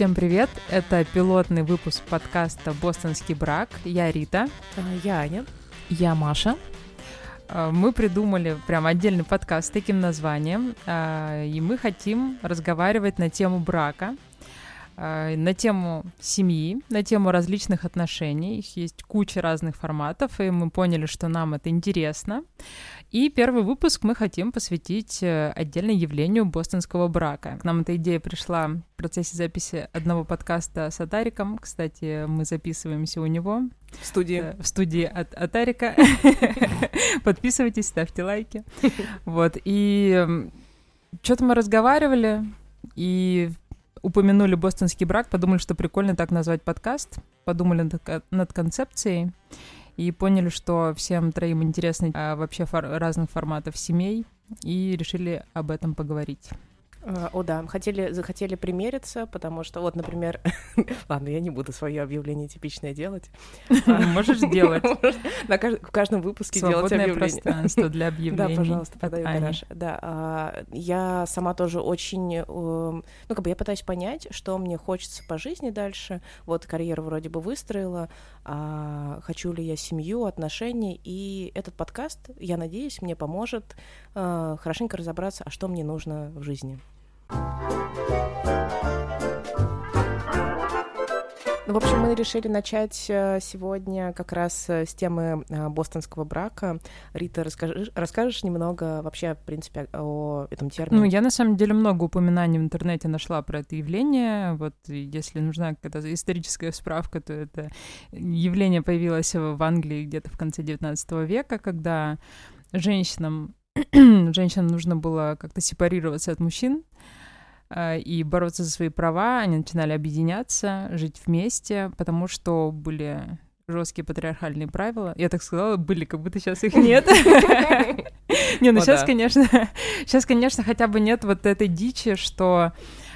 Всем привет! Это пилотный выпуск подкаста «Бостонский брак». Я Рита. А, я Аня. Я Маша. А, мы придумали прям отдельный подкаст с таким названием, а, и мы хотим разговаривать на тему брака, на тему семьи, на тему различных отношений. Их есть куча разных форматов, и мы поняли, что нам это интересно. И первый выпуск мы хотим посвятить э, отдельно явлению бостонского брака. К нам эта идея пришла в процессе записи одного подкаста с Атариком. Кстати, мы записываемся у него. В студии. Э, в студии от Атарика. Подписывайтесь, ставьте лайки. Вот. И что-то мы разговаривали, и упомянули бостонский брак, подумали, что прикольно так назвать подкаст, подумали над концепцией и поняли, что всем троим интересны а, вообще фор- разных форматов семей, и решили об этом поговорить. А, о, да, хотели, захотели примериться, потому что, вот, например, ладно, я не буду свое объявление типичное делать. Можешь делать. На в каждом выпуске делать объявление. пространство для объявлений. Да, пожалуйста, подай гараж. Да, я сама тоже очень, эм, ну, как бы я пытаюсь понять, что мне хочется по жизни дальше. Вот карьеру вроде бы выстроила, а хочу ли я семью, отношения, и этот подкаст, я надеюсь, мне поможет э, хорошенько разобраться, а что мне нужно в жизни. Ну, в общем, мы решили начать э, сегодня как раз э, с темы э, бостонского брака. Рита, расскажи, расскажешь немного вообще, в принципе, о этом термине? Ну, я на самом деле много упоминаний в интернете нашла про это явление. Вот если нужна какая-то историческая справка, то это явление появилось в Англии где-то в конце 19 века, когда женщинам женщинам нужно было как-то сепарироваться от мужчин, и бороться за свои права, они начинали объединяться, жить вместе, потому что были жесткие патриархальные правила. Я так сказала, были, как будто сейчас их нет. Не, ну сейчас, конечно, сейчас, конечно, хотя бы нет вот этой дичи, что э,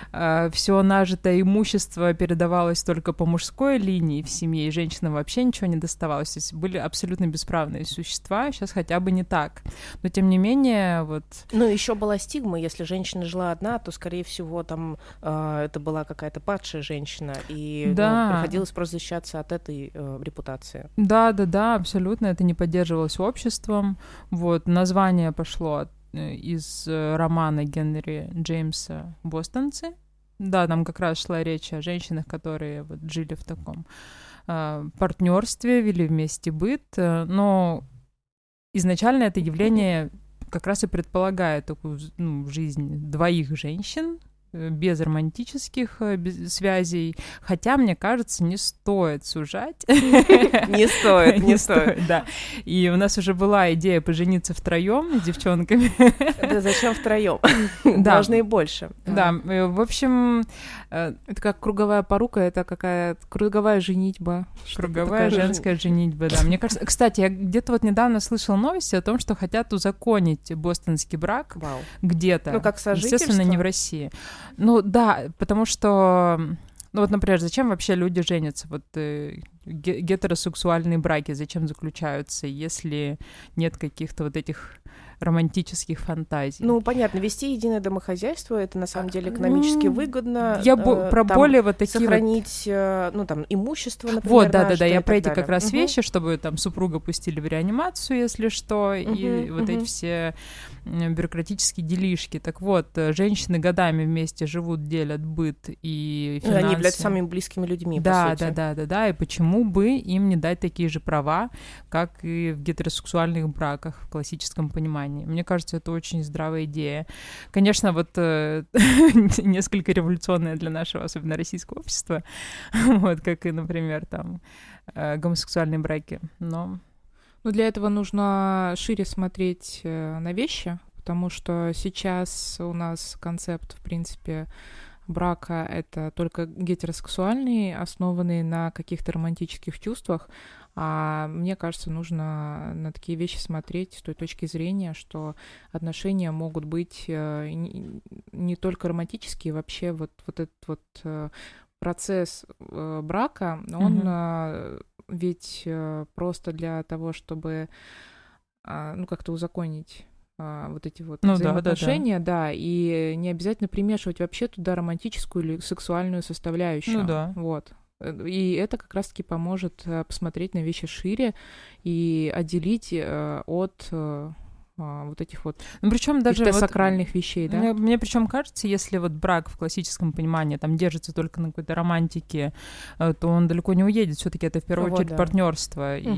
все нажитое имущество передавалось только по мужской линии в семье, и женщинам вообще ничего не доставалось. То есть были абсолютно бесправные существа, сейчас хотя бы не так. Но тем не менее, вот... Ну, еще была стигма, если женщина жила одна, то, скорее всего, там э, это была какая-то падшая женщина, и ну, да. ну, приходилось просто защищаться от этой э, репутации. Да, да, да, абсолютно, это не поддерживалось обществом. Вот, название пошло от э, из э, романа Генри Джеймса «Бостонцы», да, там как раз шла речь о женщинах, которые вот жили в таком э, партнерстве, вели вместе быт, э, но изначально это явление как раз и предполагает такую ну, жизнь двоих женщин, без романтических э, без связей, хотя, мне кажется, не стоит сужать. Не стоит, не стоит. Да. И у нас уже была идея пожениться втроем с девчонками. Да зачем втроем? Должны и больше. Да, э, в общем... Это как круговая порука, это какая круговая женитьба. Круговая женская женитьба, да. Мне кажется... Кстати, я где-то вот недавно слышала новости о том, что хотят узаконить бостонский брак где-то. Ну, как сожительство. Естественно, не в России. Ну да, потому что, ну вот, например, зачем вообще люди женятся? Вот э, гетеросексуальные браки зачем заключаются, если нет каких-то вот этих романтических фантазий. Ну, понятно, вести единое домохозяйство это на самом деле экономически выгодно. Я э, про там, более вот такие сохранить, вот... э, ну там имущество, например. Вот, да, да, да, я про эти далее. как раз угу. вещи, чтобы там супруга пустили в реанимацию, если что, угу, и угу. вот эти все бюрократические делишки. Так вот, э, женщины годами вместе живут, делят быт и финансы. Они являются самыми близкими людьми, да, по сути. Да, да, да, да, и почему бы им не дать такие же права, как и в гетеросексуальных браках в классическом понимании? Мне кажется, это очень здравая идея. Конечно, вот э, несколько революционная для нашего, особенно российского общества, вот, как и, например, там, э, гомосексуальные браки, но ну, для этого нужно шире смотреть э, на вещи, потому что сейчас у нас концепт, в принципе, брака — это только гетеросексуальный, основанный на каких-то романтических чувствах, а мне кажется, нужно на такие вещи смотреть с той точки зрения, что отношения могут быть э, не только романтические, вообще вот, вот этот вот э, процесс э, брака, он э, ведь просто для того, чтобы э, ну как-то узаконить а, вот эти вот ну, взаимоотношения, да, да, да. да, и не обязательно примешивать вообще туда романтическую или сексуальную составляющую. Ну да. Вот. И это как раз-таки поможет э, посмотреть на вещи шире и отделить э, от э, а, вот этих вот ну, причем даже вот, сакральных вещей, да? Мне, мне причем кажется, если вот брак в классическом понимании там держится только на какой-то романтике, то он далеко не уедет. Все-таки это в первую вот, очередь да. партнерство. Угу.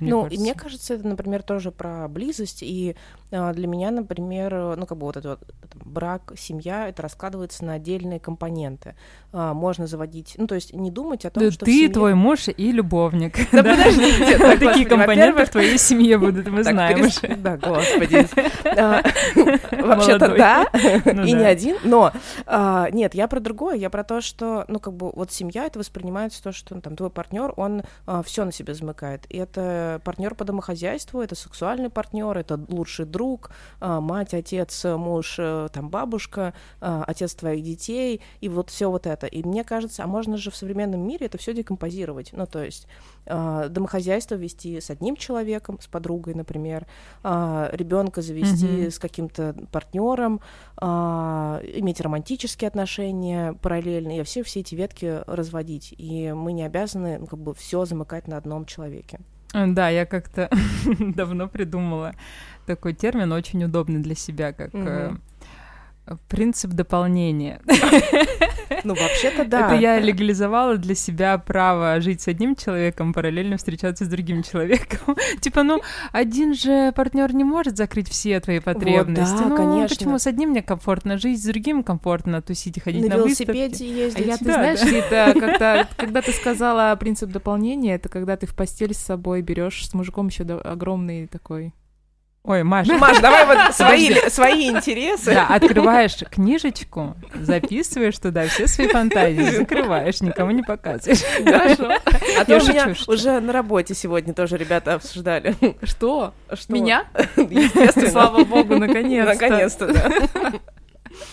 И, ну, кажется... и мне кажется, это, например, тоже про близость. И для меня, например, ну как бы вот этот вот, брак, семья, это раскладывается на отдельные компоненты. А, можно заводить, ну то есть не думать о том, да что ты, семье... твой муж и любовник. Да подождите, такие компоненты в твоей семье будут, мы знаем уже. Да, господи. А, вообще-то да, ну и не один, но а, нет, я про другое, я про то, что, ну, как бы, вот семья, это воспринимается то, что ну, там твой партнер, он а, все на себя замыкает. И это партнер по домохозяйству, это сексуальный партнер, это лучший друг, мать, отец, муж, э, там, бабушка, отец твоих детей, и вот все вот это. И мне кажется, а можно же в современном мире это все декомпозировать. Ну, то есть домохозяйство вести с одним человеком, с подругой, например, ребенка завести mm-hmm. с каким-то партнером, а, иметь романтические отношения параллельно, и все, все эти ветки разводить. И мы не обязаны ну, как бы все замыкать на одном человеке. Да, я как-то давно придумала такой термин, очень удобный для себя, как mm-hmm. Принцип дополнения. Ну, вообще-то да. Это я легализовала для себя право жить с одним человеком, параллельно встречаться с другим человеком. Типа, ну, один же партнер не может закрыть все твои потребности. Вот, да, ну, конечно. почему с одним мне комфортно жить, с другим комфортно тусить и ходить на, на велосипеде ездить. А я, ты да, знаешь, да. это когда, когда ты сказала принцип дополнения, это когда ты в постель с собой берешь с мужиком еще огромный такой Ой, Маша. Маш, давай вот свои, свои интересы. Да, открываешь книжечку, записываешь туда все свои фантазии, закрываешь, никому не показываешь. Хорошо. А то у меня уже на работе сегодня тоже ребята обсуждали. Что? Что? Меня? Естественно. Слава богу, наконец-то. Наконец-то, да.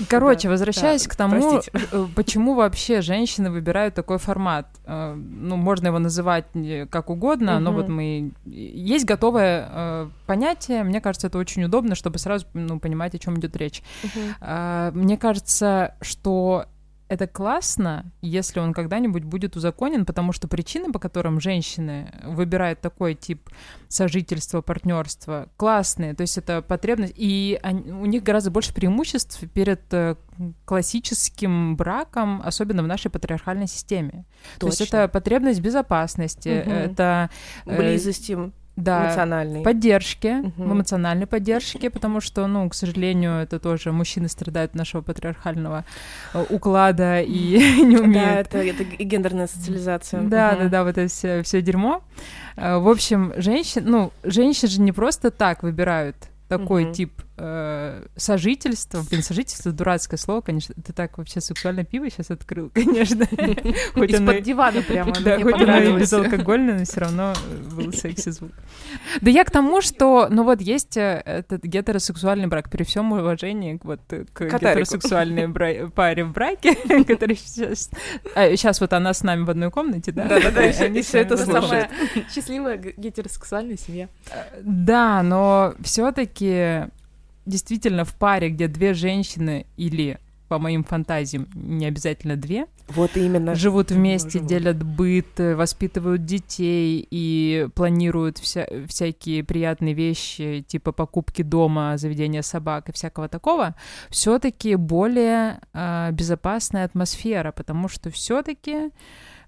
Короче, да, возвращаясь да, к тому, простите. Э, почему вообще женщины выбирают такой формат. Э, ну, можно его называть как угодно, угу. но вот мы... Есть готовое э, понятие, мне кажется, это очень удобно, чтобы сразу ну, понимать, о чем идет речь. Угу. Мне кажется, что это классно, если он когда-нибудь будет узаконен, потому что причины, по которым женщины выбирают такой тип сожительства, партнерства, классные. То есть это потребность, и они, у них гораздо больше преимуществ перед э, классическим браком, особенно в нашей патриархальной системе. Точно. То есть это потребность безопасности, угу. это э, близости да, эмоциональной поддержки, угу. в эмоциональной поддержке, потому что, ну, к сожалению, это тоже мужчины страдают от нашего патриархального э, уклада и не умеют. Да, это, это гендерная социализация. Да, угу. да, да, вот это все, все дерьмо. Э, в общем, женщин, ну, женщины же не просто так выбирают такой угу. тип э, сожительства. Блин, сожительство дурацкое слово, конечно. Ты так вообще сексуальное пиво сейчас открыл, конечно. Из-под дивана прямо. Да, хоть оно и безалкогольное, но все равно был секси звук. Да я к тому, что, ну вот есть э, этот гетеросексуальный брак, при всем уважении вот к гетеросексуальной паре в браке, который сейчас... Сейчас вот она с нами в одной комнате, да? Да-да-да, они все это слушают. Счастливая гетеросексуальная семья. Да, но все таки действительно в паре, где две женщины или по моим фантазиям, не обязательно две. Вот именно. Живут вместе, живут. делят быт, воспитывают детей и планируют вся, всякие приятные вещи, типа покупки дома, заведения собак и всякого такого. Все-таки более э, безопасная атмосфера, потому что все-таки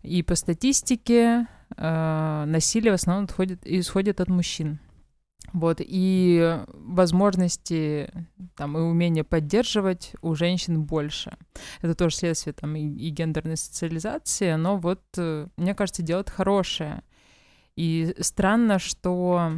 и по статистике э, насилие в основном отходит, исходит от мужчин. Вот, и возможности там, и умения поддерживать у женщин больше. Это тоже следствие там, и, и гендерной социализации, но вот, э, мне кажется, дело хорошее. И странно, что...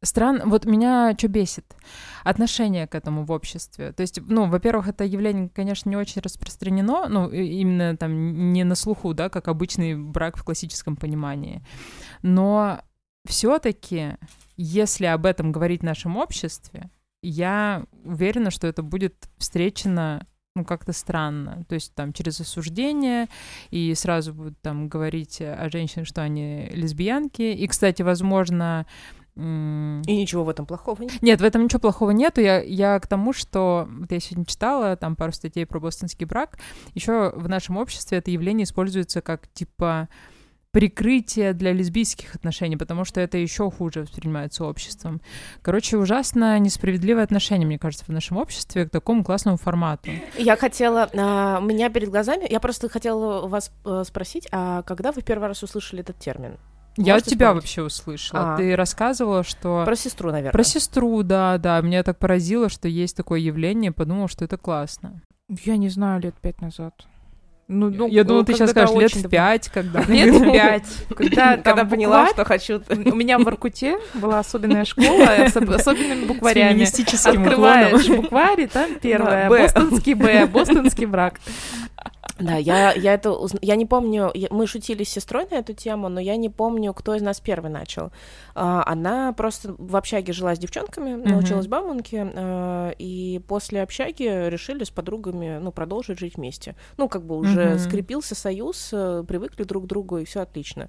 Странно, вот меня что бесит? Отношение к этому в обществе. То есть, ну, во-первых, это явление, конечно, не очень распространено, ну, именно там не на слуху, да, как обычный брак в классическом понимании. Но все-таки если об этом говорить в нашем обществе, я уверена, что это будет встречено ну, как-то странно. То есть там через осуждение, и сразу будут там говорить о женщинах, что они лесбиянки. И, кстати, возможно, и ничего в этом плохого нет? Нет, в этом ничего плохого нету. Я, я к тому, что вот я сегодня читала там пару статей про бостонский брак. Еще в нашем обществе это явление используется как типа прикрытие для лесбийских отношений, потому что это еще хуже воспринимается обществом. Короче, ужасно несправедливое отношение, мне кажется, в нашем обществе к такому классному формату. Я хотела, а, у меня перед глазами, я просто хотела вас а, спросить, а когда вы первый раз услышали этот термин? Я от тебя вспомнить? вообще услышала. А. Ты рассказывала, что... Про сестру, наверное. Про сестру, да, да. Меня так поразило, что есть такое явление. Подумала, что это классно. Я не знаю, лет пять назад. Ну, ну, я думала, ты сейчас скажешь лет в пять, когда. Лет в пять. Когда, когда поняла, что хочу. У меня в Воркуте была особенная школа с особенными букварями. С Открываешь букварь, там первое. Бостонский Б, бостонский брак. Да, я, я это уз... я не помню, мы шутили с сестрой на эту тему, но я не помню, кто из нас первый начал. А, она просто в общаге жила с девчонками, uh-huh. научилась бамонке, а, и после общаги решили с подругами, ну, продолжить жить вместе. Ну, как бы уже uh-huh. скрепился союз, э, привыкли друг к другу, и все отлично.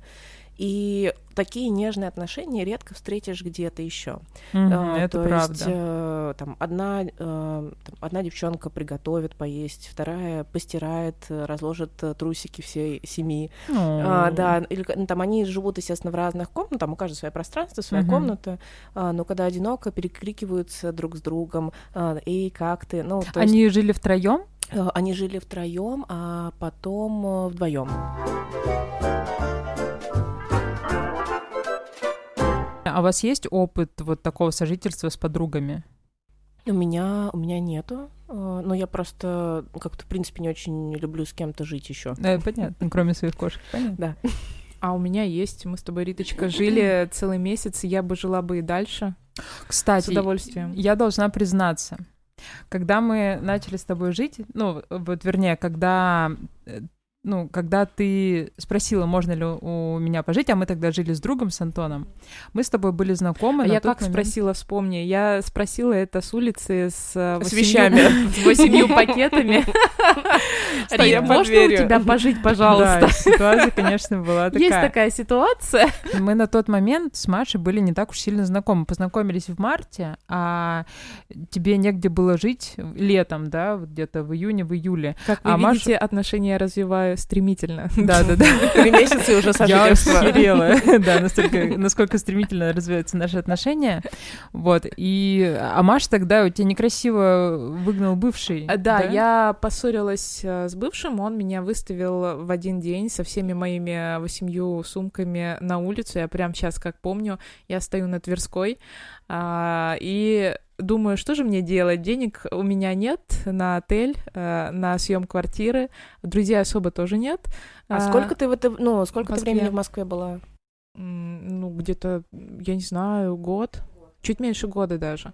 И такие нежные отношения редко встретишь где-то еще. Mm-hmm, а, это то правда. Есть, э, там, одна, э, там, одна девчонка приготовит поесть, вторая постирает, разложит трусики всей семьи. Oh. А, да, или ну, там они живут, естественно, в разных комнатах, там у каждого свое пространство, своя mm-hmm. комната, а, но когда одиноко, перекрикиваются друг с другом. А, Эй, как ты? Ну, они есть... жили втроем? Э, они жили втроем, а потом э, вдвоем. А у вас есть опыт вот такого сожительства с подругами? У меня, у меня нету. Э, но я просто как-то, в принципе, не очень люблю с кем-то жить еще. Да, понятно, кроме своих кошек. Понятно. Да. А у меня есть. Мы с тобой, Риточка, жили целый месяц, и я бы жила бы и дальше. Кстати, с удовольствием. Я должна признаться, когда мы начали с тобой жить, ну, вот вернее, когда э, ну, когда ты спросила, можно ли у меня пожить, а мы тогда жили с другом, с Антоном, мы с тобой были знакомы. А я как момент... спросила, вспомни, я спросила это с улицы с, э, с вещами, с восемью пакетами. Рим, можно у тебя пожить, пожалуйста? Да, ситуация, конечно, была такая. Есть такая ситуация. Мы на тот момент с Машей были не так уж сильно знакомы. Познакомились в марте, а тебе негде было жить летом, да, где-то в июне, в июле. Как вы а видите, отношения развиваются стремительно. Да, да, да. Три месяца уже. Я да, настолько, насколько стремительно развиваются наши отношения. Вот, и... А Маша тогда у тебя некрасиво выгнал бывший. Да, да, я поссорилась э, с бывшим, он меня выставил в один день со всеми моими восемью сумками на улицу. Я прям сейчас, как помню, я стою на Тверской, а, и думаю, что же мне делать? Денег у меня нет на отель, э, на съем квартиры, друзей особо тоже нет. А, а сколько ты в это, ну, сколько ты времени в Москве была? Ну, где-то, я не знаю, год, чуть меньше года даже.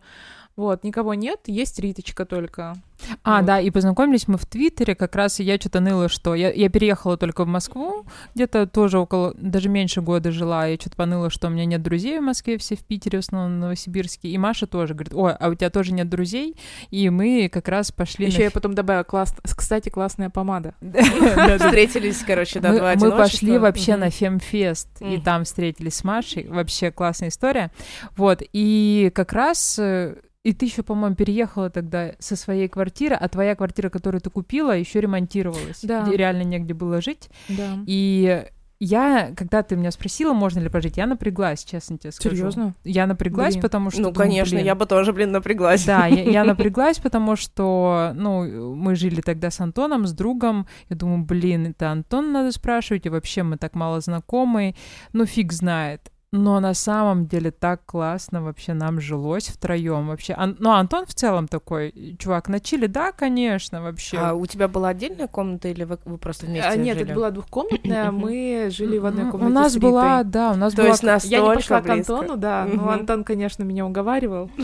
Вот, никого нет, есть Риточка только. А, вот. да, и познакомились мы в Твиттере, как раз я что-то ныла, что я, я переехала только в Москву, где-то тоже около, даже меньше года жила, я что-то поныла, что у меня нет друзей в Москве, все в Питере, в основном в Новосибирске, и Маша тоже говорит, ой, а у тебя тоже нет друзей, и мы как раз пошли... Еще на... я потом добавила, класс... кстати, классная помада. Встретились, короче, да, два Мы пошли вообще на Фемфест, и там встретились с Машей, вообще классная история, вот, и как раз э, и ты еще, по-моему, переехала тогда со своей квартиры, а твоя квартира, которую ты купила, еще ремонтировалась. Да. Реально негде было жить. Да. И я, когда ты меня спросила, можно ли пожить, я напряглась, честно тебе скажу. Серьезно? Я напряглась, блин. потому что... Ну, думаю, конечно, блин, я бы тоже, блин, напряглась. Да, я, я напряглась, потому что, ну, мы жили тогда с Антоном, с другом. Я думаю, блин, это Антон надо спрашивать, и вообще мы так мало знакомы. Ну, фиг знает. Но на самом деле так классно вообще нам жилось втроем вообще. Ан- ну, Антон в целом такой чувак на Чили, да, конечно, вообще. А у тебя была отдельная комната или вы, вы просто вместе а, Нет, жили? это была двухкомнатная, мы жили в одной комнате У нас была, да, у нас То была... есть Я не пошла к Антону, да, но Антон, конечно, меня уговаривал.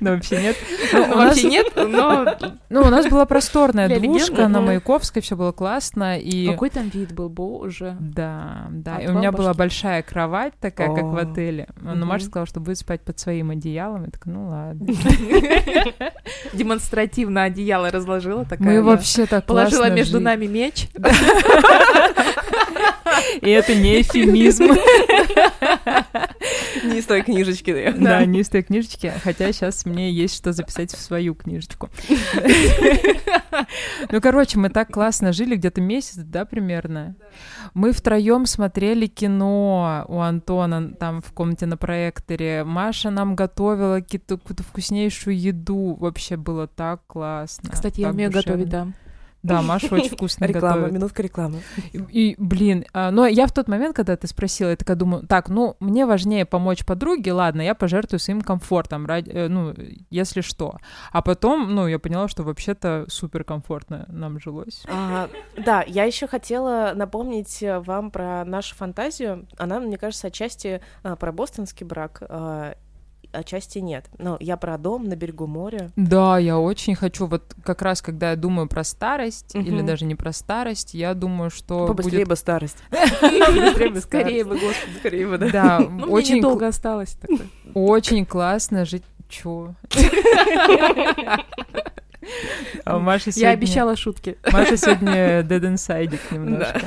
Ну, вообще нет. Ну, вообще нет, но... Ну, у нас была просторная двушка на Маяковской, все было классно. и Какой там вид был, боже. Да, да. И у меня была большая кровать такая, как в отеле. Но Маша сказала, что будет спать под своим одеялом. Я такая, ну ладно. Демонстративно одеяло разложила такая. Мы вообще так Положила между нами меч. И это не эфемизм. Не из той книжечки. Да, не из той книжечки. Хотя сейчас мне есть что записать в свою книжечку. Ну, короче, мы так классно жили, где-то месяц, да, примерно. Мы втроем смотрели кино у Антона там в комнате на проекторе. Маша нам готовила какую-то вкуснейшую еду. Вообще было так классно. Кстати, я умею готовить, да. Да, Маша очень вкусно Реклама, готовит. минутка рекламы. И, и, блин, а, но я в тот момент, когда ты спросила, я такая думаю, так, ну, мне важнее помочь подруге, ладно, я пожертвую своим комфортом, ради, э, ну, если что. А потом, ну, я поняла, что вообще-то супер комфортно нам жилось. А, да, я еще хотела напомнить вам про нашу фантазию. Она, мне кажется, отчасти а, про бостонский брак. Отчасти нет. Но я про дом на берегу моря. Да, я очень хочу. Вот как раз, когда я думаю про старость, угу. или даже не про старость, я думаю, что Побыстрее будет... бы старость. Скорее бы, господи. Скорее бы, да. Да, очень... долго осталось. Очень классно жить. Чё? А Маша сегодня... Я обещала шутки. Маша сегодня dead inside немножко.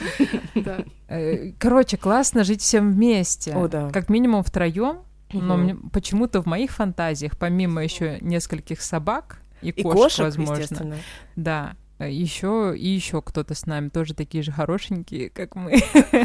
Да. Э, короче, классно жить всем вместе. О, да. Как минимум втроем. Но мне, почему-то в моих фантазиях, помимо еще нескольких собак и, и кошек, кошек, возможно, да, еще и еще кто-то с нами тоже такие же хорошенькие, как мы.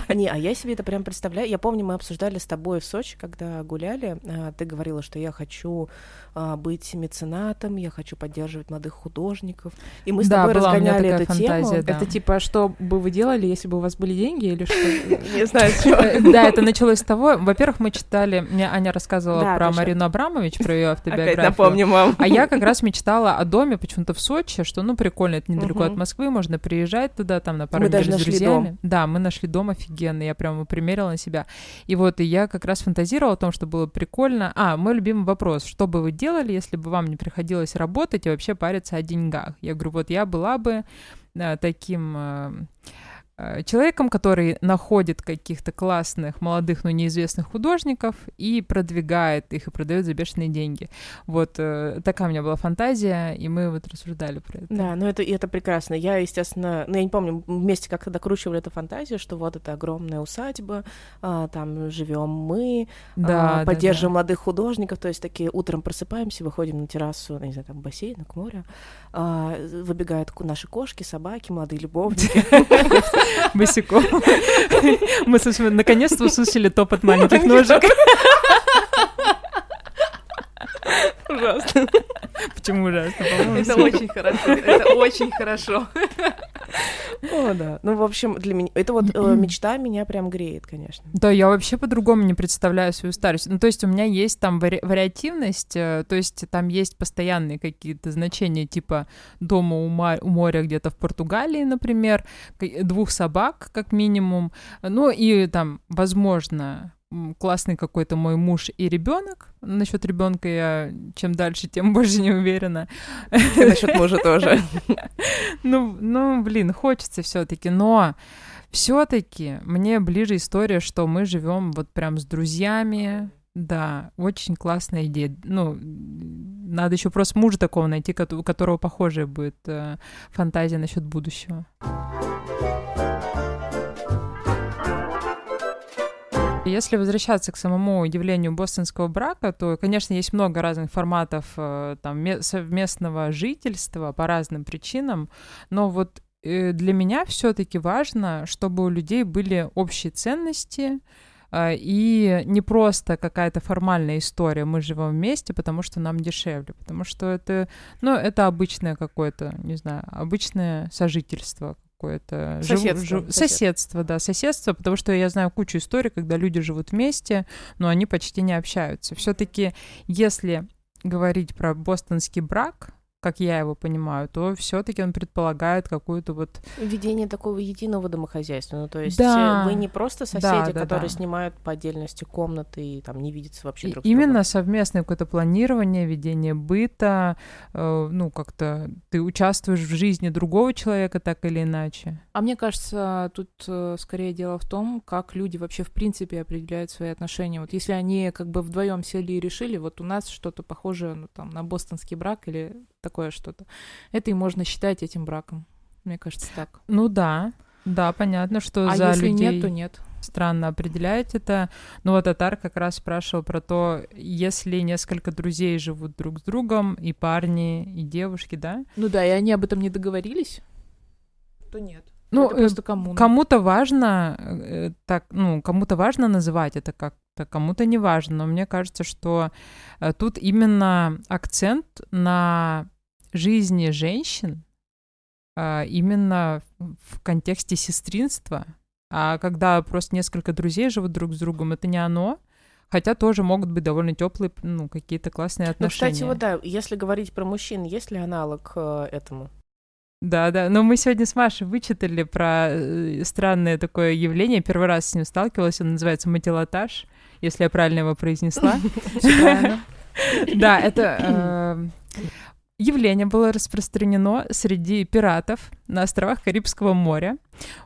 А, не, а я себе это прям представляю. Я помню, мы обсуждали с тобой в Сочи, когда гуляли. А, ты говорила, что я хочу а, быть меценатом, я хочу поддерживать молодых художников. И мы с да, тобой была разгоняли эту фантазия, тему. Да. Это типа, что бы вы делали, если бы у вас были деньги или что? Не знаю, что. Э, да, это началось с того, во-первых, мы читали, мне Аня рассказывала про Марину Абрамович, про ее автобиографию. Опять напомню, мам. А я как раз мечтала о доме почему-то в Сочи, что, ну, прикольно, это недалеко от Москвы, можно приезжать туда, там, на пару мы даже с друзьями. Дом. Да, мы нашли дом офигенный, я прямо примерила на себя. И вот, и я как раз фантазировала о том, что было прикольно. А, мой любимый вопрос, что бы вы делали, если бы вам не приходилось работать и вообще париться о деньгах? Я говорю, вот я была бы э, таким... Э, человеком, который находит каких-то классных, молодых, но неизвестных художников и продвигает их и продает за бешеные деньги. Вот э, такая у меня была фантазия, и мы вот рассуждали про это. Да, ну это, и это прекрасно. Я, естественно, ну я не помню, вместе как-то докручивали эту фантазию, что вот это огромная усадьба, а, там живем мы, да, а, поддерживаем да, да. молодых художников, то есть такие утром просыпаемся, выходим на террасу, не знаю, там бассейн, к морю, а, выбегают наши кошки, собаки, молодые любовники. босиком. Мы, наконец-то услышали топот маленьких ножек. Ужасно. Почему ужасно? Это очень хорошо. Это очень хорошо. О, да. Ну, в общем, для меня... Это вот э, мечта меня прям греет, конечно. Да, я вообще по-другому не представляю свою старость. Ну, то есть у меня есть там вари- вариативность, э, то есть там есть постоянные какие-то значения, типа дома у, у моря где-то в Португалии, например, двух собак, как минимум. Ну, и там, возможно, классный какой-то мой муж и ребенок. Насчет ребенка я чем дальше, тем больше не уверена. Насчет мужа тоже. Ну, ну, блин, хочется все-таки, но все-таки мне ближе история, что мы живем вот прям с друзьями. Да, очень классная идея. Ну, надо еще просто мужа такого найти, у которого похожая будет э, фантазия насчет будущего. Если возвращаться к самому явлению бостонского брака, то, конечно, есть много разных форматов э, там, совместного жительства по разным причинам, но вот э, для меня все-таки важно, чтобы у людей были общие ценности, э, и не просто какая-то формальная история, мы живем вместе, потому что нам дешевле, потому что это, ну, это обычное какое-то, не знаю, обычное сожительство, какое-то соседство, жив, жив, соседство, да, соседство, потому что я знаю кучу историй, когда люди живут вместе, но они почти не общаются. Все-таки, если говорить про бостонский брак, как я его понимаю, то все-таки он предполагает какую-то вот... Введение такого единого домохозяйства. Ну, то есть да. вы не просто соседи, да, да, которые да. снимают по отдельности комнаты и там не видятся вообще друг с другом. Именно совместное какое-то планирование, ведение быта, э, ну, как-то ты участвуешь в жизни другого человека так или иначе. А мне кажется, тут э, скорее дело в том, как люди вообще в принципе определяют свои отношения. Вот если они как бы вдвоем сели и решили, вот у нас что-то похожее ну, там, на бостонский брак или такое что-то. Это и можно считать этим браком. Мне кажется, так. Ну да, да, понятно, что а за если людей нет, то нет. Странно определять это. Ну вот Атар как раз спрашивал про то, если несколько друзей живут друг с другом, и парни, и девушки, да? Ну да, и они об этом не договорились, то нет. Ну, это просто коммуна. кому-то важно э, так, ну, кому-то важно называть это как-то, кому-то не важно, но мне кажется, что э, тут именно акцент на жизни женщин э, именно в контексте сестринства, а когда просто несколько друзей живут друг с другом, это не оно, Хотя тоже могут быть довольно теплые, ну, какие-то классные отношения. Ну, кстати, вот да, если говорить про мужчин, есть ли аналог э, этому? Да, да. Но мы сегодня с Машей вычитали про э, странное такое явление. Первый раз с ним сталкивалась. Он называется матилотаж, если я правильно его произнесла. Да, это э, явление было распространено среди пиратов на островах Карибского моря.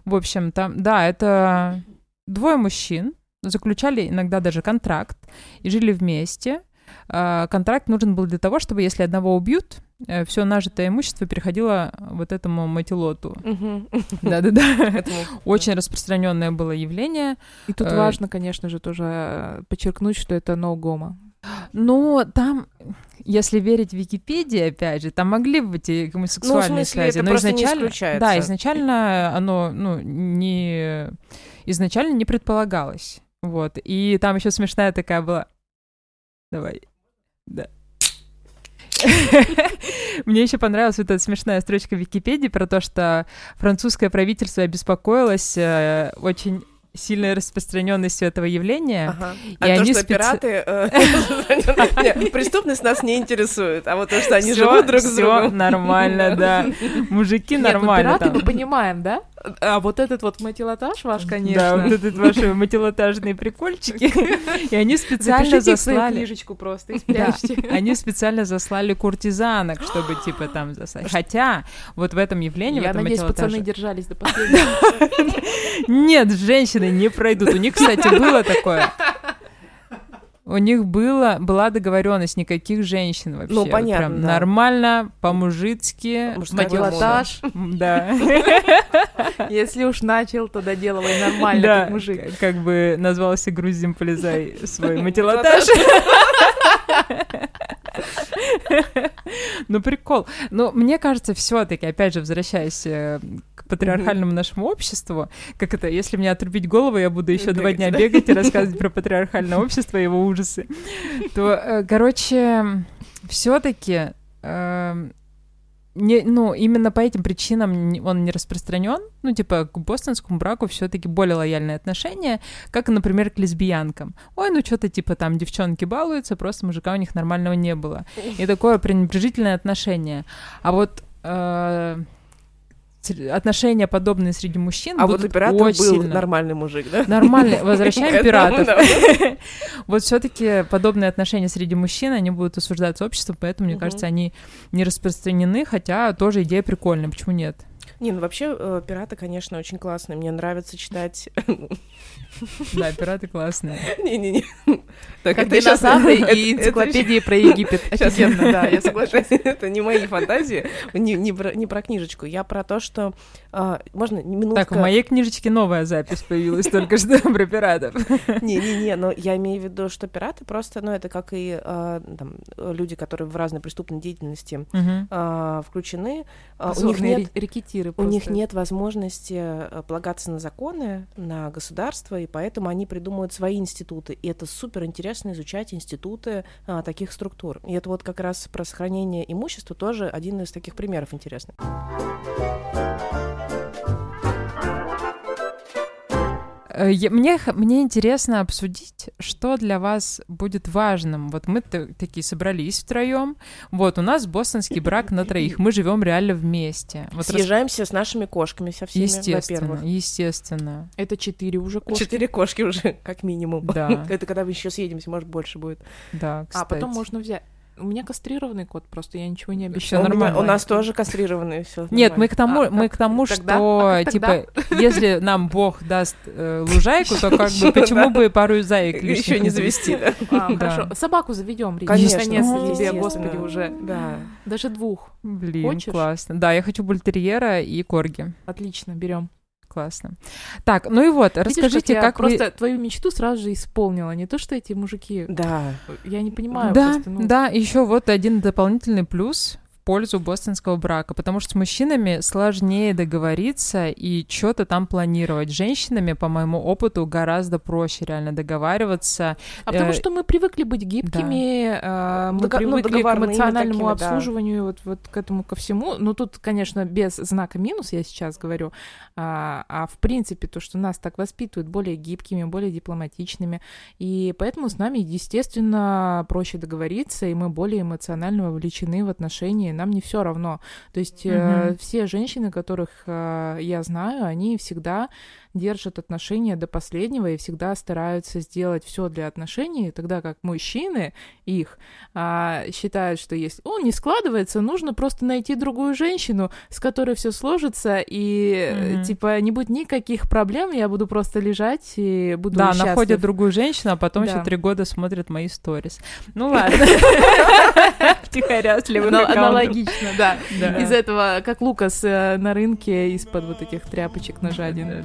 В общем, там, да, это двое мужчин заключали иногда даже контракт и жили вместе. Э, контракт нужен был для того, чтобы если одного убьют, все нажитое имущество переходило вот этому матилоту. Да-да-да. Очень распространенное было явление. И тут э, важно, конечно же, тоже э, подчеркнуть, что это no-гома. Ну, там, если верить Википедии, опять же, там могли быть и гомосексуальные ну, в смысле, связи, это но изначально, не да, изначально оно, ну, не, изначально не предполагалось, вот. И там еще смешная такая была. Давай, да. Мне еще понравилась вот эта смешная строчка в Википедии про то, что французское правительство обеспокоилось э, очень сильной распространенностью этого явления. Ага. И а они то, что специ... пираты... Э, преступность нас не интересует, а вот то, что они живут друг с другом. нормально, да. Мужики ну нормально пираты мы понимаем, да? А вот этот вот матилотаж ваш, конечно. Да, вот этот ваши матилотажные прикольчики. И они специально заслали... книжечку просто и Они специально заслали куртизанок, чтобы типа там заслать. Хотя вот в этом явлении... Я надеюсь, пацаны держались до последнего. Нет, женщины не пройдут. У них, кстати, было такое. У них было, была договоренность никаких женщин вообще. Ну, понятно. Прям да. нормально, по-мужицки. Матилотаж. Да. Если уж начал, то доделывай нормально, как мужик. как бы назвался грузим полезай свой матилотаж. Ну, прикол. Но мне кажется, все таки опять же, возвращаясь э, к патриархальному нашему обществу, как это, если мне отрубить голову, я буду еще два дня бегать и рассказывать про патриархальное общество и его ужасы, то, э, короче, все таки эм, не, ну, именно по этим причинам он не распространен. Ну, типа, к бостонскому браку все-таки более лояльные отношения, как, например, к лесбиянкам. Ой, ну что-то типа там девчонки балуются, просто мужика у них нормального не было. И такое пренебрежительное отношение. А вот э, отношения подобные среди мужчин. А вот у пиратов был сильно. нормальный мужик, да? Нормальный. Возвращаем пиратов. Вот все-таки подобные отношения среди мужчин, они будут осуждаться обществом, поэтому, мне кажется, они не распространены, хотя тоже идея прикольная. Почему нет? Не, ну вообще э, пираты, конечно, очень классные. Мне нравится читать. Да, пираты классные. Не-не-не. Так это сейчас и энциклопедии про Египет. Офигенно, да, я соглашусь. Это не мои фантазии, не про книжечку. Я про то, что а, можно минутку. Так, в моей книжечке новая запись появилась только что про пиратов. Не-не-не, но я имею в виду, что пираты просто, ну это как и а, люди, которые в разной преступной деятельности а, включены. У них нет рекетиры. У них нет возможности полагаться на законы, на государство, и поэтому они придумывают свои институты. И это супер интересно изучать институты а, таких структур. И это вот как раз про сохранение имущества тоже один из таких примеров интересных. Мне, мне интересно обсудить, что для вас будет важным. Вот мы такие собрались втроем. Вот у нас бостонский брак на троих. Мы живем реально вместе. Вот Съезжаемся рас... с нашими кошками со всеми, естественно, естественно. Это четыре уже кошки. Четыре кошки уже, как минимум. Да. Это когда мы еще съедемся, может, больше будет. Да, кстати. А потом можно взять. У меня кастрированный кот, просто я ничего не обещаю. Все нормально. У нас тоже кастрированный, все. Нет, мы к тому, а, мы к тому, тогда? что а типа, если нам Бог даст э, лужайку, то как бы почему бы пару заек еще не завести? А, хорошо, собаку заведем, Конечно, тебе, господи, уже. Да. Даже двух. Блин, классно. Да, я хочу бультерьера и корги. Отлично, берем классно. Так, ну и вот, Видишь, расскажите, как, как просто вы... твою мечту сразу же исполнила, не то что эти мужики. Да. Я не понимаю. Да, просто, ну... да. Еще вот один дополнительный плюс пользу бостонского брака, потому что с мужчинами сложнее договориться и что-то там планировать. С женщинами, по моему опыту, гораздо проще реально договариваться. А потому э, что мы привыкли быть гибкими, да. э, мы Дого- ну, привыкли ну, к эмоциональному такими, обслуживанию, да. вот, вот к этому ко всему. Но тут, конечно, без знака минус я сейчас говорю, а, а в принципе то, что нас так воспитывают более гибкими, более дипломатичными, и поэтому с нами, естественно, проще договориться, и мы более эмоционально вовлечены в отношения нам не все равно. То есть угу. э, все женщины, которых э, я знаю, они всегда держат отношения до последнего и всегда стараются сделать все для отношений, тогда как мужчины их а, считают, что если он не складывается, нужно просто найти другую женщину, с которой все сложится, и mm-hmm. типа не будет никаких проблем, я буду просто лежать и буду Да, счастлив. находят другую женщину, а потом да. еще три года смотрят мои сторис. Ну ладно. Втихаря с Аналогично, да. Из этого, как Лукас э, на рынке из-под вот этих тряпочек на жадину.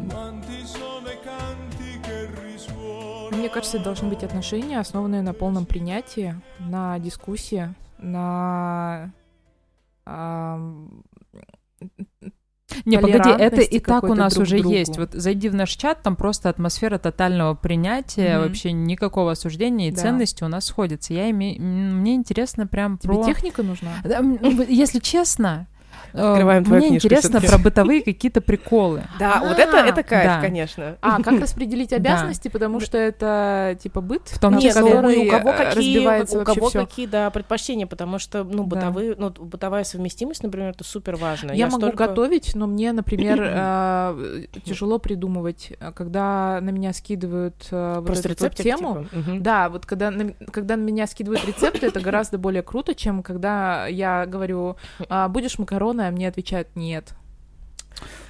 Мне кажется, должны быть отношения, основанные на полном принятии, на дискуссии, на не, погоди, это и так у нас уже другу. есть. Вот зайди в наш чат, там просто атмосфера тотального принятия, mm-hmm. вообще никакого осуждения и да. ценности у нас сходятся. Я име... Мне интересно прям Тебе про... техника нужна? Если честно, Открываем Мне интересно про бытовые какие-то приколы. Да, вот это это кайф, конечно. А как распределить обязанности, потому что это типа быт, в том числе у кого какие, у кого какие, да, предпочтения, потому что ну бытовые, ну бытовая совместимость, например, это супер важно. Я могу готовить, но мне, например, э, тяжело придумывать, когда на меня скидывают э, вот эту тему. Типа? Да, вот когда когда на меня скидывают рецепты, это гораздо более круто, чем когда я говорю, «А, будешь макароны а мне отвечают нет.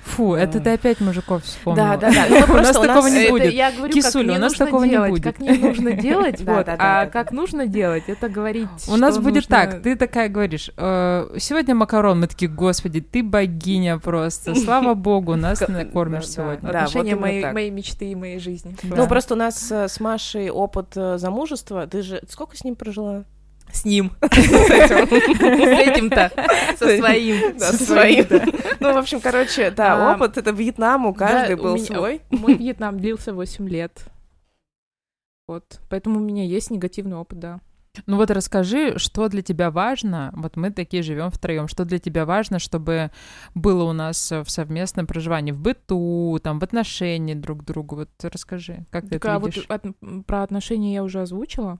Фу, это ты опять мужиков вспомнил. Да, да, да. Ну, у нас такого не будет. Я говорю, Кисуля, у нас такого не будет. Как не нужно делать, вот. А как нужно делать, это говорить. У нас будет так. Ты такая говоришь: «Э, сегодня макарон. Мы такие, господи, ты богиня просто. Слава богу, нас накормишь сегодня. Отношения моей мечты и моей жизни. Ну просто у нас э, с Машей опыт э, замужества. Ты же сколько с ним прожила? С ним. С этим-то. Со своим. Со своим. Ну, в общем, короче, да, опыт это Вьетнам, у каждой был свой. Мой Вьетнам длился 8 лет. Вот. Поэтому у меня есть негативный опыт, да. Ну вот расскажи, что для тебя важно, вот мы такие живем втроем, что для тебя важно, чтобы было у нас в совместном проживании, в быту, там, в отношении друг к другу, вот расскажи, как ты так, это а видишь? Вот от, про отношения я уже озвучила,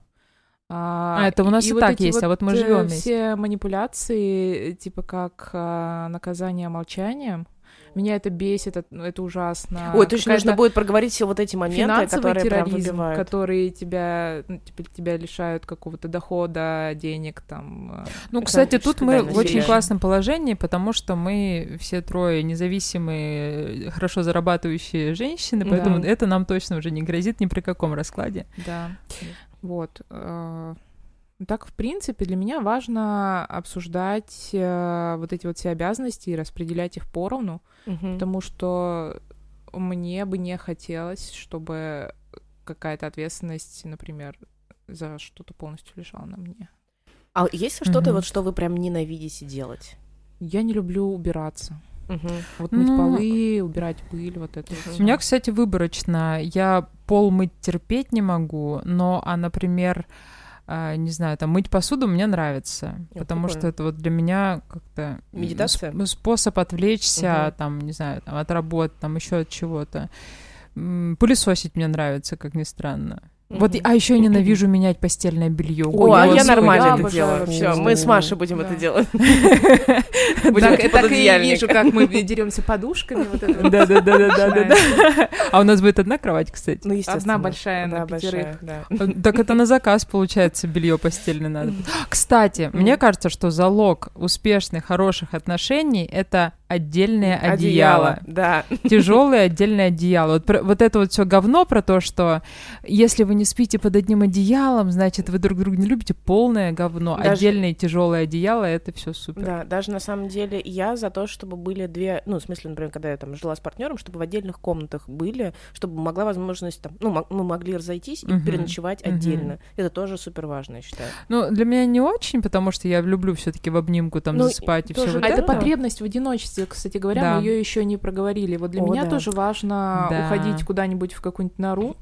а, а это у нас и, и, вот так есть, вот а вот мы живем все вместе. манипуляции, типа как а, наказание молчанием, меня это бесит, это, ну, это ужасно. Ой, точно нужно будет проговорить все вот эти моменты, которые терроризм, прям которые тебя, ну, типа, тебя лишают какого-то дохода, денег там. Э, ну, кстати, тут мы в очень классном положении, потому что мы все трое независимые, хорошо зарабатывающие женщины, поэтому да. это нам точно уже не грозит ни при каком раскладе. Да. Вот. Э, так, в принципе, для меня важно обсуждать э, вот эти вот все обязанности и распределять их поровну, угу. потому что мне бы не хотелось, чтобы какая-то ответственность, например, за что-то полностью лежала на мне. А есть что-то, вот, что вы прям ненавидите делать? Я не люблю убираться. Угу. Вот мыть ну, полы, убирать пыль, вот это. Вот. У меня, кстати, выборочно. Я пол мыть терпеть не могу, но, а, например, а, не знаю, там мыть посуду мне нравится, Я потому прикольно. что это вот для меня как-то медитация, способ отвлечься, угу. там, не знаю, там, от работы, там еще от чего-то. Пылесосить мне нравится, как ни странно. Вот, а еще я ненавижу менять постельное белье. О, а я нормально это делаю. Все, мы с Машей будем это делать. Так, и вижу, как мы деремся подушками. Вот это вот. Да, да, да, да, да, да. А у нас будет одна кровать, кстати. Ну, естественно. Одна большая на пятерых. да. Так это на заказ, получается, белье постельное надо. Кстати, мне кажется, что залог успешных, хороших отношений — это отдельное одеяло. Да. Тяжелое отдельное одеяло. Вот, про- вот это вот все говно про то, что если вы не спите под одним одеялом, значит, вы друг друга не любите. Полное говно. Даже- Отдельное тяжелое одеяло — это все супер. Да, даже на самом деле я за то, чтобы были две, ну, в смысле, например, когда я там жила с партнером, чтобы в отдельных комнатах были, чтобы могла возможность там, ну, мы могли разойтись и Мгм. переночевать Мгм. отдельно. Это тоже супер важно, я считаю. Ну, для меня не очень, потому что я люблю все-таки в обнимку там Ну, засыпать и все вот А это это. потребность в одиночестве, кстати говоря, Да. мы ее еще не проговорили. Вот для О, меня да. тоже важно Да. уходить куда-нибудь в какую-нибудь нору,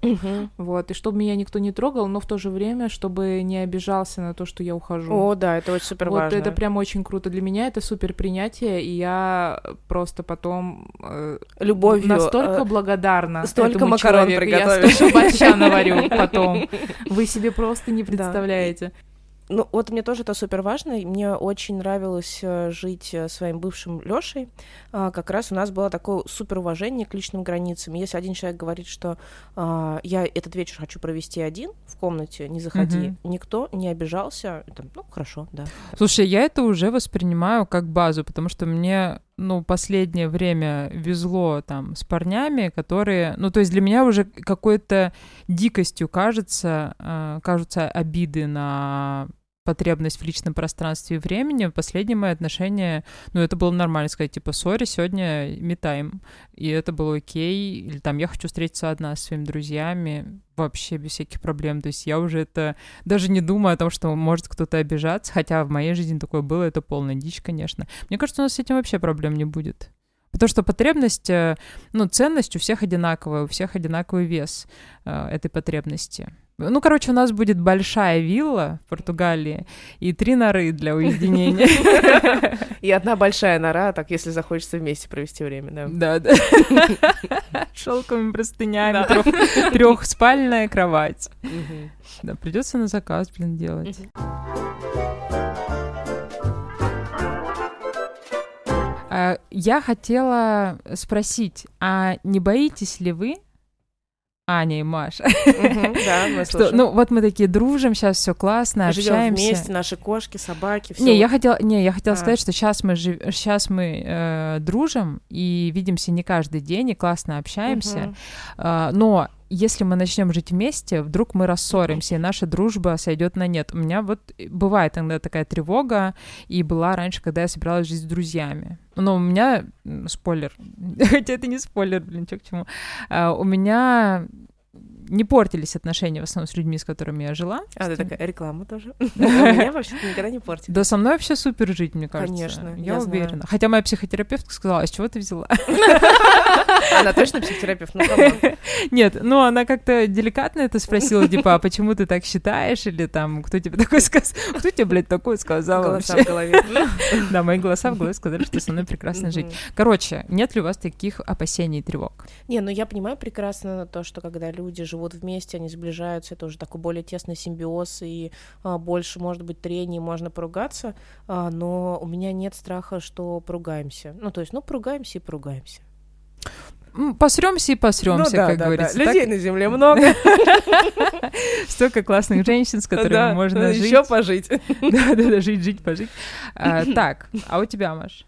вот, и чтобы меня никто не трогал, но в то же время, чтобы не обижался на то, что я ухожу. О, да, это очень супер вот важно. это прям очень круто для меня, это супер принятие, и я просто потом э, Любовью. настолько э, благодарна столько макарон человеку. приготовишь. Я столько борща наварю потом. Вы себе просто не представляете. Ну, вот мне тоже это супер важно. Мне очень нравилось э, жить э, своим бывшим Лешей. Как раз у нас было такое супер уважение к личным границам. Если один человек говорит, что а, я этот вечер хочу провести один в комнате, не заходи, никто не обижался. Это, ну, хорошо, да. Слушай, я это уже воспринимаю как базу, потому что мне, ну, последнее время везло там с парнями, которые, ну, то есть для меня уже какой-то дикостью кажется, э, кажутся обиды на потребность в личном пространстве и времени. Последние мои отношения, ну, это было нормально сказать, типа, сори, сегодня метаем. И это было окей. Или там, я хочу встретиться одна с своими друзьями, вообще без всяких проблем. То есть я уже это даже не думаю о том, что может кто-то обижаться, хотя в моей жизни такое было, это полная дичь, конечно. Мне кажется, у нас с этим вообще проблем не будет. Потому что потребность, э, ну, ценность у всех одинаковая, у всех одинаковый вес э, этой потребности. Ну, короче, у нас будет большая вилла в Португалии и три норы для уединения. И одна большая нора, так если захочется вместе провести время, да. Да, да. Шелковыми простынями, трехспальная кровать. Да, придется на заказ, блин, делать. А, Я хотела спросить, а не боитесь ли вы, Аня и Маша, Да, мы что, ну, вот мы такие дружим, сейчас все классно, Живем общаемся. вместе, наши кошки, собаки, все. Не, я хотела, не, я хотела А. сказать, что сейчас мы жив... сейчас мы э, дружим и видимся не каждый день и классно общаемся, А, но если мы начнем жить вместе, вдруг мы рассоримся, и наша дружба сойдет на нет. У меня вот бывает иногда такая тревога, и была раньше, когда я собиралась жить с друзьями. Но у меня, спойлер, хотя это не спойлер, блин, чё к чему, А, у меня не портились отношения в основном с людьми, с которыми я жила. А, ты такая реклама тоже. У меня вообще никогда не портит. Да со мной вообще супер жить, мне кажется. Конечно, я, уверена. Хотя моя психотерапевтка сказала, а с чего ты взяла? Она точно психотерапевт? Ну. Нет, ну она как-то деликатно это спросила, типа, а почему ты так считаешь? Или там, кто тебе такой сказал? Кто тебе, блядь, такое сказал Голоса в голове. Да, мои голоса в голове сказали, что со мной прекрасно жить. Короче, нет ли у вас таких опасений и тревог? Не, ну я понимаю прекрасно то, что когда люди живут вместе, они сближаются, это уже такой более тесный симбиоз, и а, больше, может быть, трений, можно поругаться, а, но у меня нет страха, что поругаемся. Ну, то есть, ну, поругаемся и поругаемся. Посремся и посремся, как говорится. Людей на земле много, Так, столько классных женщин, с которыми да, можно жить. еще пожить. Да, да, да, жить, жить, пожить. А, Так, а у тебя, Маш?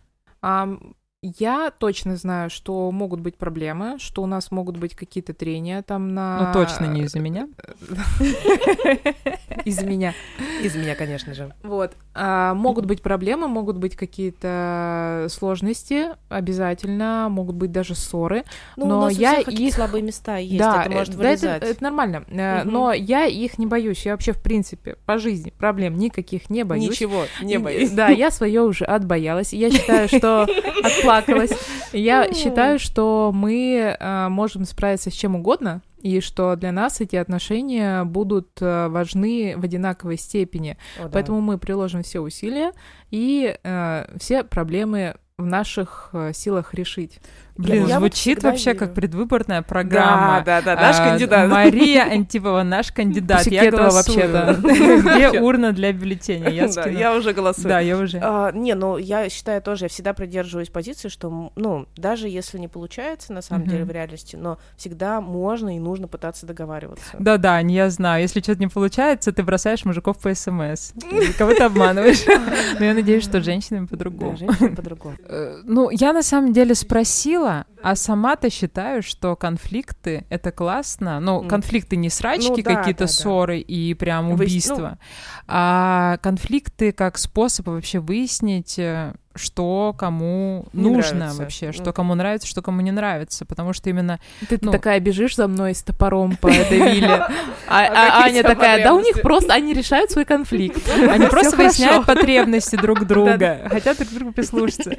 Я точно знаю, что могут быть проблемы, что у нас могут быть какие-то трения там на... Ну, точно не из-за меня. Из-за меня. Из меня, конечно же. Вот. А, могут быть проблемы, могут быть какие-то сложности, обязательно, могут быть даже ссоры. Ну, Но у нас у я их- слабые места есть, да, это может э, вылезать. это нормально. Э. Но я их не боюсь. Я вообще, в принципе, по жизни проблем никаких не боюсь. Ничего, не боюсь. Да, я свое уже отбоялась. Я считаю, что отплакалась. Я считаю, что мы э, можем справиться с чем угодно, и что для нас эти отношения будут э, важны в одинаковой степени. О, да. Поэтому мы приложим все усилия и э, все проблемы в наших силах решить. Блин, Я вот звучит всегда вообще верю. как предвыборная программа. Да, да, да, наш А, кандидат. Мария Антипова, наш кандидат. Я голосую. вообще-то. Где урна для бюллетеня? Я Да, я уже голосую. Да, я уже. А, не, ну я считаю тоже, я всегда придерживаюсь позиции, что, ну, даже если не получается, на самом деле, в реальности, но всегда можно и нужно пытаться договариваться. Да-да, я знаю. Если что-то не получается, ты бросаешь мужиков по СМС. Кого ты обманываешь? Но я надеюсь, что женщинами Да, по-другому. женщины по-другому. Э, Ну, я на самом деле спросила, а сама-то считаю, что конфликты — это классно. Ну, М. конфликты не срачки, Ну да, какие-то да, да. ссоры и прям Выяс- убийства, а конфликты как способ вообще выяснить, э, что кому Не нужно нравится. вообще, что Ну. кому нравится, что кому не нравится. Потому что именно Ты Ну. такая бежишь за мной с топором по этой вилле, а, а Аня такая, да у них потребности?» просто, они решают свой конфликт. они просто выясняют потребности друг друга, хотят друг к другу прислушаться.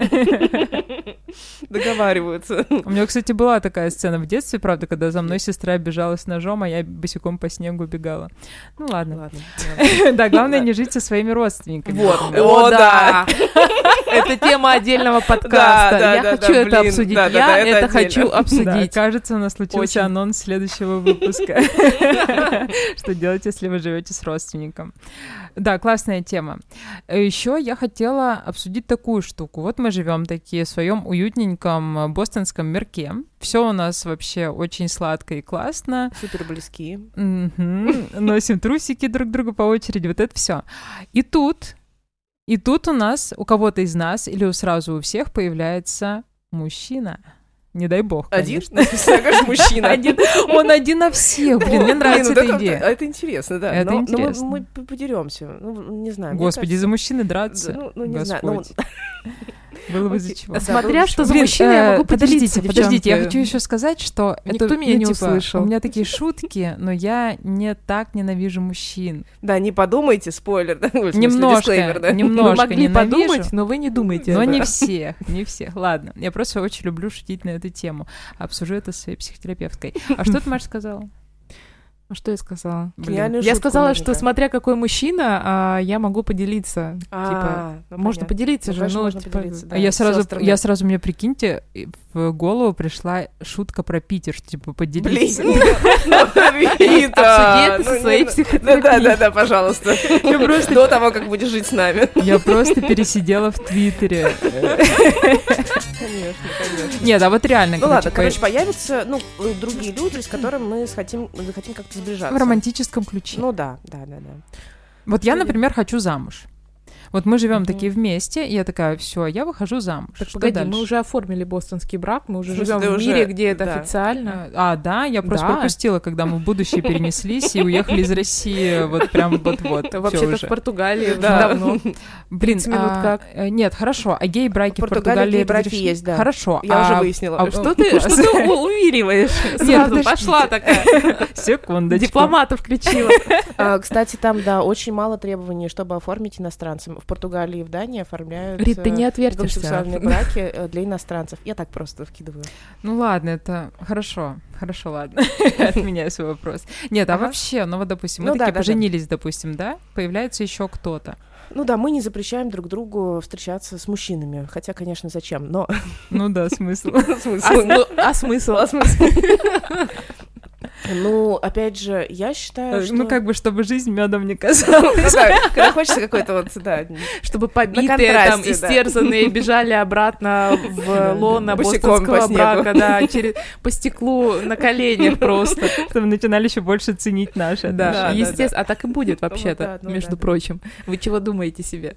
Договариваются. У меня, кстати, была такая сцена в детстве, правда, когда за мной сестра бежала с ножом, а я босиком по снегу бегала. Ну ладно. Ладно. Да, главное не жить со своими родственниками. Вот. О, да! Это тема отдельного подкаста. да, Я да, хочу да, это блин, обсудить. да, да, Я это хочу Да, обсудить. кажется, у нас случился Очень. анонс следующего выпуска. Что делать, если вы живете с родственником? Да, классная тема. Еще я хотела обсудить такую штуку. Вот мы живем такие в своем уютненьком бостонском мирке. Все у нас вообще очень сладко и классно. Супер близки. Носим трусики друг другу по очереди, вот это все. И тут, и тут у нас, у кого-то из нас, или сразу у всех появляется мужчина. Не дай бог, Один? конечно. Мужчина. Один. Он один на всех, блин, мне О, нравится эта идея. Это это интересно, да. Это Но- но мы- интересно. мы подеремся. Ну, не знаю. Господи, из-за мужчины драться. Ну, ну, не знаю. Было бы из-за Окей. чего. Смотря что за мужчина, я э, могу Подождите, подождите, я хочу еще сказать, что Никто меня не типа, услышал. У меня такие шутки, но я не так ненавижу мужчин. Да, не подумайте, спойлер, да? Немножко, немножко могли подумать, но вы не думаете. но не всех, не всех. Ладно, я просто очень люблю шутить на эту тему. Обсужу это со своей психотерапевткой. А что ты, Маш, сказала? Ну, Что я сказала? Блин. Я сказала, что смотря какой мужчина, а, я могу поделиться. типа, А, ну, можно поделиться Ну, же, ну, типа. А я сразу, я сразу мне прикиньте, в голову пришла шутка про Питер, типа Блин, поделиться. ну, со ну, своей не- психотерапией. Да, да, да, пожалуйста. До того, как будешь жить с нами. я просто пересидела в Твиттере. Конечно, конечно. Нет, а вот реально, Ну ладно, короче, появятся, ну, другие люди, с которыми мы хотим, захотим как-то сближаться. в романтическом ключе. Ну да, да, да, да. Вот я, Люди- например, хочу замуж. Вот мы живем Мгм. такие вместе, и я такая, все, я выхожу замуж. Так Что погоди, дальше? мы уже оформили бостонский брак, мы уже живем в уже- мире, где это да. официально. А, да, я просто Да. пропустила, когда мы в будущее перенеслись и уехали из России вот прям вот-вот. Вообще-то в Португалии Да. давно. Блин, 30 минут а, как? э, Нет, хорошо, а гей-браки в Португалии гей-браки есть, да. Хорошо. Я а- уже выяснила. а- Что ты, что ты у- увиливаешь? Сразу пошла такая. Секундочку. Дипломата включила. А, Кстати, там, да, очень мало требований, чтобы оформить иностранцам. В Португалии и в Дании оформляют Рит, ты не отвертишься. гомосексуальные браки э, для иностранцев. Я так просто вкидываю. Ну ладно, это хорошо. Хорошо, ладно. Отменяю свой вопрос. Нет, а вообще, ну вот, допустим, мы Ну да, такие поженились, допустим, да? Появляется еще кто-то. Ну да, мы не запрещаем друг другу встречаться с мужчинами. Хотя, конечно, зачем, но... Ну да, смысл. А А смысл? А смысл? Ну, опять же, я считаю, что... Ну как бы, чтобы жизнь медом не казалась. Ну да, когда хочется какой-то вот, да, Чтобы побитые, там, истерзанные бежали обратно в лоно бостонского брака, да, по стеклу на коленях просто. Чтобы начинали еще больше ценить наши Да, естественно. А так и будет вообще-то, ну между прочим. Вы чего думаете себе?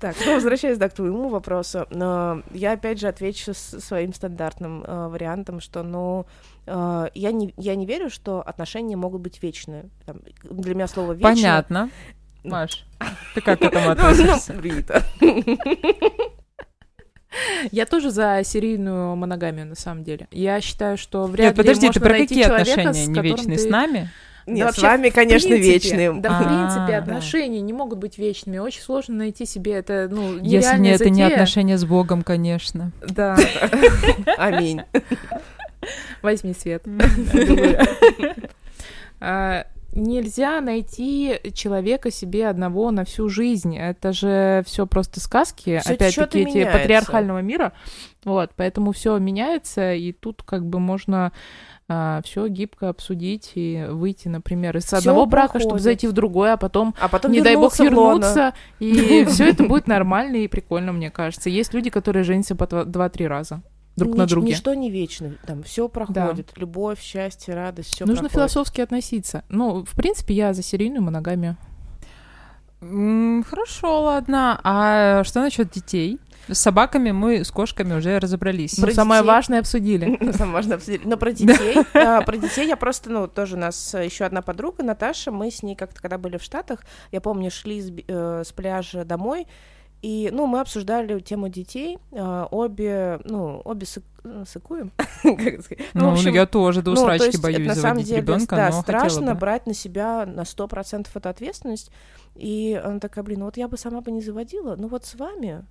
Так, ну, возвращаясь, да, к твоему вопросу, но я, опять же, отвечу своим стандартным э, вариантом, что, ну, я, не, я не верю, что отношения могут быть вечные. Там, для меня слово «вечно» Понятно. Маш, ты как к этому Ну, относишься? ну. Я тоже за серийную моногамию, на самом деле. Я считаю, что вряд Нет, ли подожди, можно ты про найти какие человека, отношения не вечные? ты- С нами? Нет, вообще, с вами, конечно, принципе, вечные. Да, в принципе, А, отношения не могут быть вечными. Очень сложно найти себе это, ну, Если не это не отношения с Богом, конечно. Да, Аминь. Возьми свет. А, нельзя найти человека себе одного на всю жизнь. Это же все просто сказки, опять-таки, эти патриархального мира. Вот, поэтому все меняется, и тут как бы можно а, все гибко обсудить и выйти, например, из всё одного брака, проходит. чтобы зайти в другой, а потом, а потом не дай бог, вернуться. И все это будет нормально и прикольно, мне кажется. Есть люди, которые женятся по два-три раза друг Нич- на друге. Ничто не вечно, там все проходит, да. любовь, счастье, радость, все. Нужно проходит. философски относиться. Ну, в принципе, я за серийную моногамию. хорошо, ладно. А что насчет детей? С собаками мы с кошками уже разобрались. Про самое важное обсудили. Самое важное обсудили. Но про детей, а, про детей я просто, ну, тоже у нас еще одна подруга, Наташа, мы с ней как-то, когда были в Штатах, я помню, шли с э, пляжа домой, и, ну, мы обсуждали тему детей, э, обе, ну, обе э, сыкуем. ну, ну общем, я тоже до усрачки ну, боюсь это, на самом деле, ребенка, да, но страшно брать на себя на сто процентов эту ответственность. И она такая, блин, ну вот я бы сама бы не заводила, но вот с вами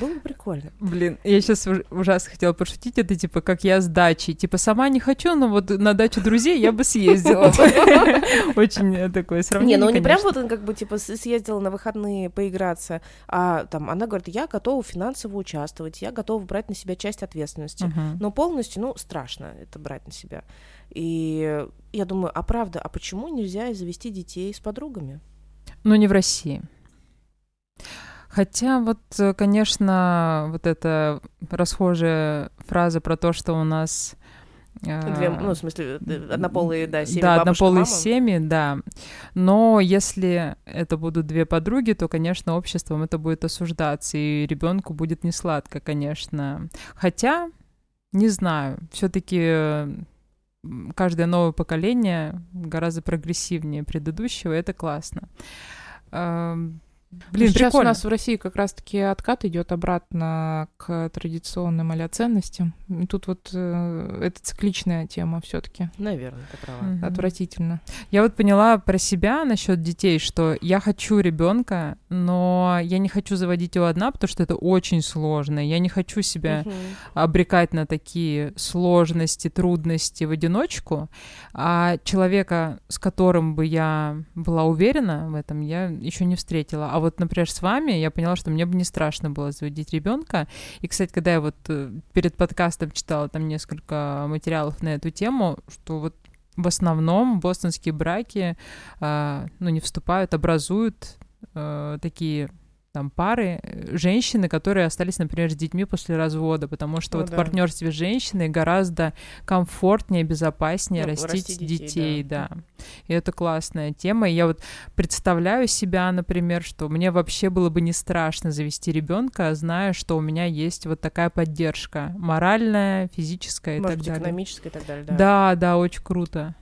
было бы прикольно. Блин, я сейчас ужасно хотела пошутить, это типа как я с дачей. Типа сама не хочу, но вот на дачу друзей я бы съездила. Очень такое сравнение, Не, ну не прям вот он как бы типа съездила на выходные поиграться, а там она говорит, я готова финансово участвовать, я готова брать на себя часть ответственности. Но полностью, ну, страшно это брать на себя. И я думаю, а правда, а почему нельзя завести детей с подругами? Ну, не в России. Хотя вот, э, конечно, вот эта расхожая фраза про то, что у нас Две, ну, в смысле, э, однополые, да, семьи, Да, однополые мама. семьи, да. Но если это будут две подруги, то, конечно, обществом это будет осуждаться, и ребенку будет не сладко, конечно. Хотя, не знаю, все-таки каждое новое поколение гораздо прогрессивнее предыдущего, это классно. Блин, Сейчас прикольно. у нас в России как раз-таки откат идет обратно к традиционным а ценностям. И тут вот э, это цикличная тема все-таки. Наверное, ты права. Угу. Отвратительно. Я вот поняла про себя насчет детей, что я хочу ребенка, но я не хочу заводить его одна, потому что это очень сложно. Я не хочу себя угу. обрекать на такие сложности, трудности в одиночку. А человека, с которым бы я была уверена в этом, я еще не встретила. А вот, например, с вами я поняла, что мне бы не страшно было заводить ребенка. И, кстати, когда я вот э, перед подкастом читала там несколько материалов на эту тему, что вот в основном бостонские браки, э, ну, не вступают, образуют э, такие там пары, э, женщины, которые остались, например, с детьми после развода, потому что О, вот да. в партнерстве с женщиной гораздо комфортнее, безопаснее ну, растить детей, детей да. да. И это классная тема. И я вот представляю себя, например, что мне вообще было бы не страшно завести ребенка, зная, что у меня есть вот такая поддержка моральная, физическая Может и так далее. экономическая и так далее. Да, да, да очень круто.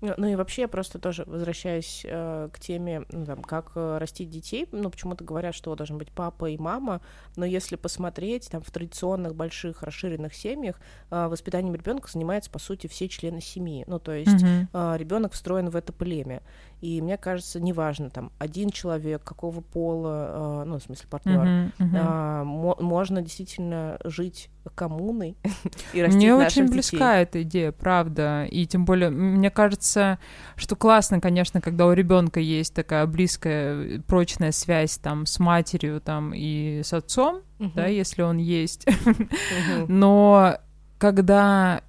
Ну, ну и вообще я просто тоже возвращаюсь э, к теме, ну, там, как э, растить детей. Ну, почему-то говорят, что должен быть папа и мама, но если посмотреть, там, в традиционных больших расширенных семьях э, воспитанием ребенка занимаются, по сути, все члены семьи. Ну, то есть mm-hmm. э, ребенок встроен в это племя. И мне кажется, неважно, там, один человек, какого пола, э, ну, в смысле, партнер, uh-huh, uh-huh. э, мо- можно действительно жить коммуной и растить Мне очень детей. близка эта идея, правда. И тем более, мне кажется, что классно, конечно, когда у ребенка есть такая близкая, прочная связь там с матерью там и с отцом, uh-huh. да, если он есть. uh-huh. Но когда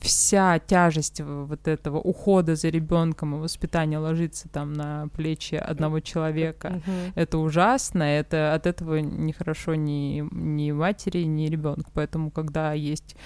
вся тяжесть вот этого ухода за ребенком и воспитания ложится там на плечи одного человека. Это ужасно, это от этого не хорошо ни, ни матери, ни ребенку. Поэтому, когда есть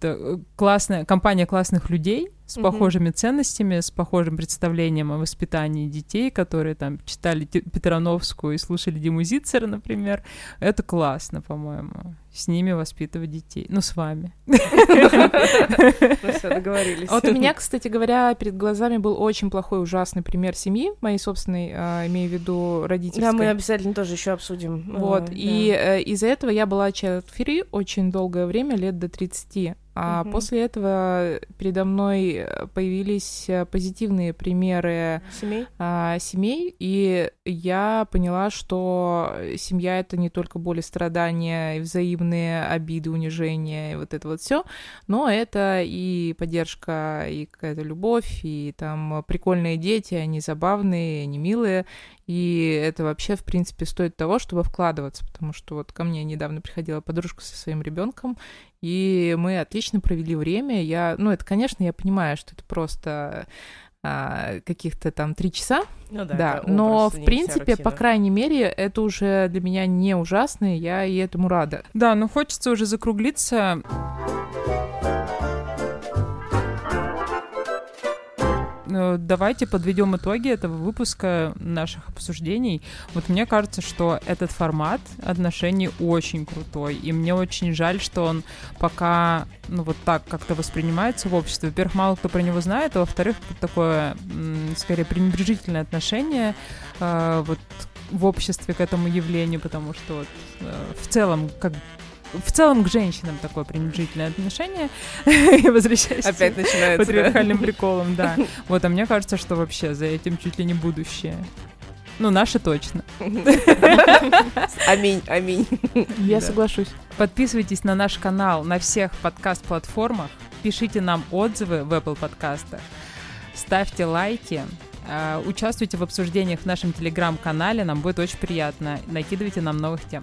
э, классная компания классных людей, с mm-hmm. похожими ценностями, с похожим представлением о воспитании детей, которые там читали Петрановскую и слушали Диму Зицера, например. Это классно, по-моему. С ними воспитывать детей. Ну, с вами. Ну все, договорились. Вот у меня, кстати говоря, перед глазами был очень плохой, ужасный пример семьи, моей собственной, а, имею в виду родительской. Да, мы обязательно тоже еще обсудим. Вот, и э, из-за этого я была child-free очень долгое время, лет до 30. А угу. после этого передо мной появились позитивные примеры семей, а, семей и я поняла, что семья это не только боль и страдания, взаимные обиды, унижения, и вот это вот все, но это и поддержка, и какая-то любовь, и там прикольные дети, они забавные, они милые, и это вообще, в принципе, стоит того, чтобы вкладываться, потому что вот ко мне недавно приходила подружка со своим ребенком, и мы отлично провели время. Я, ну, это, конечно, я понимаю, что это просто а, каких-то там три часа, ну, да, да. но в принципе, по крайней мере, это уже для меня не ужасно, и я и этому рада. Да, но хочется уже закруглиться. Давайте подведем итоги этого выпуска наших обсуждений. Вот мне кажется, что этот формат отношений очень крутой, и мне очень жаль, что он пока, ну вот так как-то воспринимается в обществе. Во-первых, мало кто про него знает, а во-вторых, такое, скорее, пренебрежительное отношение э, вот в обществе к этому явлению, потому что вот, э, в целом, как в целом к женщинам такое пренебрежительное отношение. И возвращаюсь Опять начинается, патриархальным да? приколом, да. Вот, а мне кажется, что вообще за этим чуть ли не будущее. Ну, наши точно. Аминь, аминь. Я да. соглашусь. Подписывайтесь на наш канал на всех подкаст-платформах. Пишите нам отзывы в Apple подкастах. Ставьте лайки. А, участвуйте в обсуждениях в нашем телеграм-канале. Нам будет очень приятно. Накидывайте нам новых тем.